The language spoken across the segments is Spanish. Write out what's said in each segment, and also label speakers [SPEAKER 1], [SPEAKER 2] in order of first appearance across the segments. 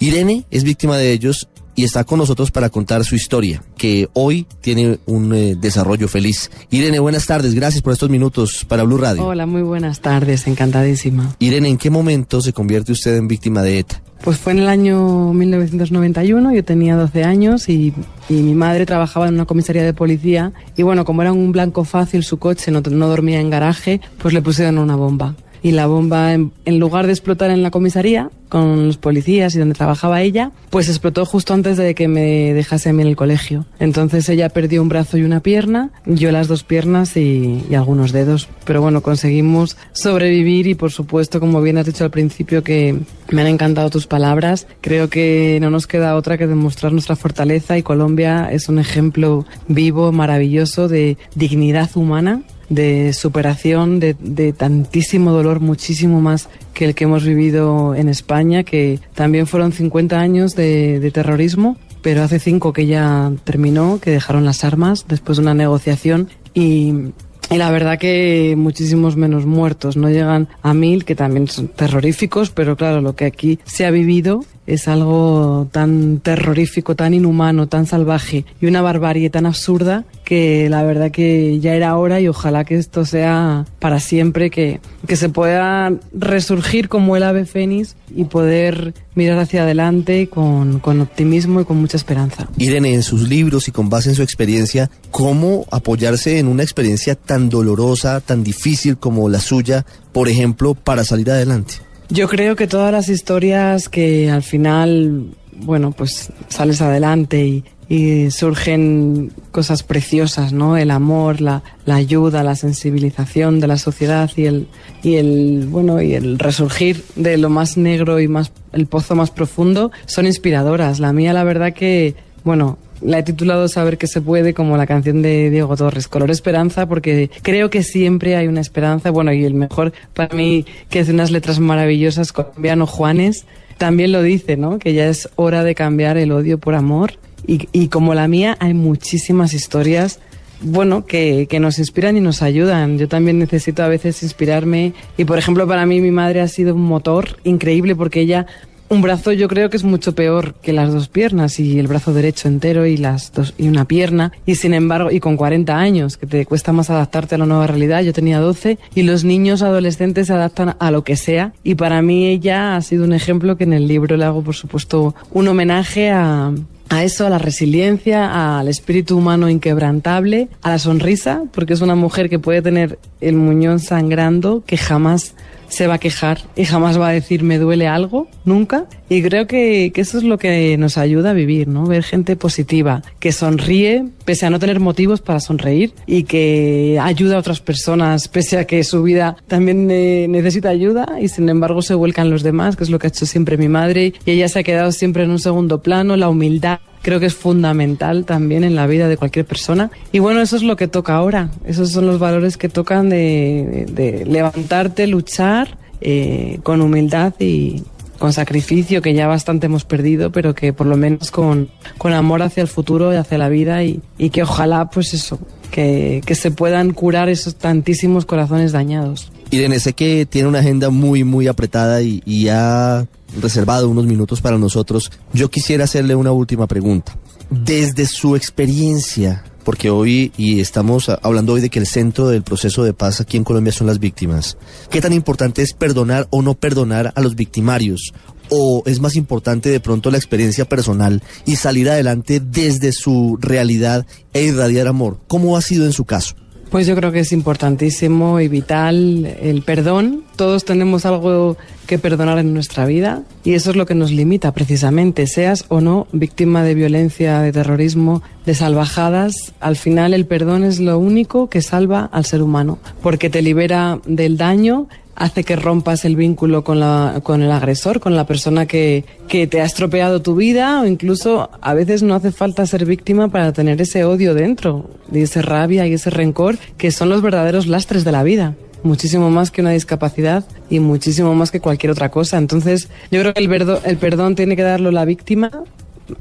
[SPEAKER 1] Irene es víctima de ellos y está con nosotros para contar su historia, que hoy tiene un eh, desarrollo feliz. Irene, buenas tardes, gracias por estos minutos para Blue Radio.
[SPEAKER 2] Hola, muy buenas tardes, encantadísima.
[SPEAKER 1] Irene, ¿en qué momento se convierte usted en víctima de ETA?
[SPEAKER 2] Pues fue en el año 1991, yo tenía 12 años y, y, mi madre trabajaba en una comisaría de policía y bueno, como era un blanco fácil su coche, no, no dormía en garaje, pues le pusieron una bomba y la bomba, en, en, lugar de explotar en la comisaría con los policías y donde trabajaba ella, pues explotó justo antes de que me dejase a mí en el colegio. Entonces ella perdió un brazo y una pierna, yo las dos piernas y, y algunos dedos. Pero bueno, conseguimos sobrevivir y por supuesto, como bien has dicho al principio, que me han encantado tus palabras. Creo que no nos queda otra que demostrar nuestra fortaleza y Colombia es un ejemplo vivo, maravilloso de dignidad humana de superación, de, de, tantísimo dolor, muchísimo más que el que hemos vivido en España, que también fueron 50 años de, de terrorismo, pero hace cinco que ya terminó, que dejaron las armas después de una negociación y y la verdad que muchísimos menos muertos, no llegan a mil, que también son terroríficos, pero claro, lo que aquí se ha vivido es algo tan terrorífico, tan inhumano, tan salvaje y una barbarie tan absurda que la verdad que ya era hora y ojalá que esto sea para siempre, que, que se pueda resurgir como el ave fénix y poder mirar hacia adelante con, con optimismo y con mucha esperanza.
[SPEAKER 1] Irene, en sus libros y con base en su experiencia, ¿cómo apoyarse en una experiencia tan dolorosa, tan difícil como la suya, por ejemplo, para salir adelante?
[SPEAKER 2] Yo creo que todas las historias que al final, bueno, pues sales adelante y, y surgen cosas preciosas, ¿no? El amor, la, la, ayuda, la sensibilización de la sociedad y el, y el, bueno, y el resurgir de lo más negro y más, el pozo más profundo son inspiradoras. La mía, la verdad que, bueno, la he titulado Saber que se puede como la canción de Diego Torres, Color Esperanza, porque creo que siempre hay una esperanza. Bueno, y el mejor para mí, que hace unas letras maravillosas, colombiano Juanes, también lo dice, ¿no? Que ya es hora de cambiar el odio por amor. Y, y como la mía, hay muchísimas historias bueno, que, que, nos inspiran y nos ayudan. Yo también necesito a veces inspirarme. Y por ejemplo, para mí mi madre ha sido un motor increíble porque ella un brazo yo creo que es mucho peor que las dos piernas y el brazo derecho entero y las dos y una pierna. Y sin embargo y con 40 años que te cuesta más adaptarte a la nueva realidad. Yo tenía 12 y los niños adolescentes se adaptan a lo que sea. Y para mí ella ha sido un ejemplo que en el libro le hago por supuesto un homenaje a a eso, a la resiliencia, al espíritu humano inquebrantable, a la sonrisa, porque es una mujer que puede tener el muñón sangrando, que jamás se va a quejar y jamás va a decir me duele algo, nunca. Y creo que, que, eso es lo que nos ayuda a vivir, ¿no? Ver gente positiva, que sonríe pese a no tener motivos para sonreír y que ayuda a otras personas pese a que su vida también eh, necesita ayuda y sin embargo se vuelcan los demás, que es lo que ha hecho siempre mi madre y ella se ha quedado siempre en un segundo plano, la humildad creo que es fundamental también en la vida de cualquier persona. Y bueno, eso es lo que toca ahora. Esos son los valores que tocan de, de, levantarte, luchar eh, con humildad y con sacrificio, que ya bastante hemos perdido, pero que por lo menos con, con amor hacia el futuro y hacia la vida y, y que ojalá, pues eso, que, que se puedan curar esos tantísimos corazones dañados.
[SPEAKER 1] Irene, sé que tiene una agenda muy, muy apretada y, y ha reservado unos minutos para nosotros. Yo quisiera hacerle una última pregunta. Desde su experiencia, porque hoy, y estamos hablando hoy de que el centro del proceso de paz aquí en Colombia son las víctimas, ¿qué tan importante es perdonar o no perdonar a los victimarios? ¿O es más importante de pronto la experiencia personal y salir adelante desde su realidad e irradiar amor? ¿Cómo ha sido en su caso?
[SPEAKER 2] Pues yo creo que es importantísimo y vital el perdón. Todos tenemos algo que perdonar en nuestra vida y eso es lo que nos limita precisamente, seas o no víctima de violencia, de terrorismo, de salvajadas, al final el perdón es lo único que salva al ser humano, porque te libera del daño, hace que rompas el vínculo con, la, con el agresor, con la persona que, que te ha estropeado tu vida o incluso a veces no hace falta ser víctima para tener ese odio dentro, y esa rabia y ese rencor que son los verdaderos lastres de la vida muchísimo más que una discapacidad y muchísimo más que cualquier otra cosa. Entonces, yo creo que el, verdo, el perdón tiene que darlo la víctima,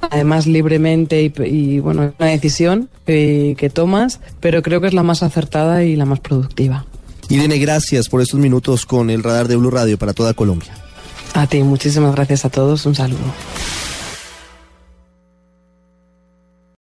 [SPEAKER 2] además libremente y, y bueno, una decisión que tomas, pero creo que es la más acertada y la más productiva.
[SPEAKER 1] Irene, gracias por estos minutos con el radar de Blue Radio para toda Colombia.
[SPEAKER 2] A ti, muchísimas gracias a todos. Un saludo.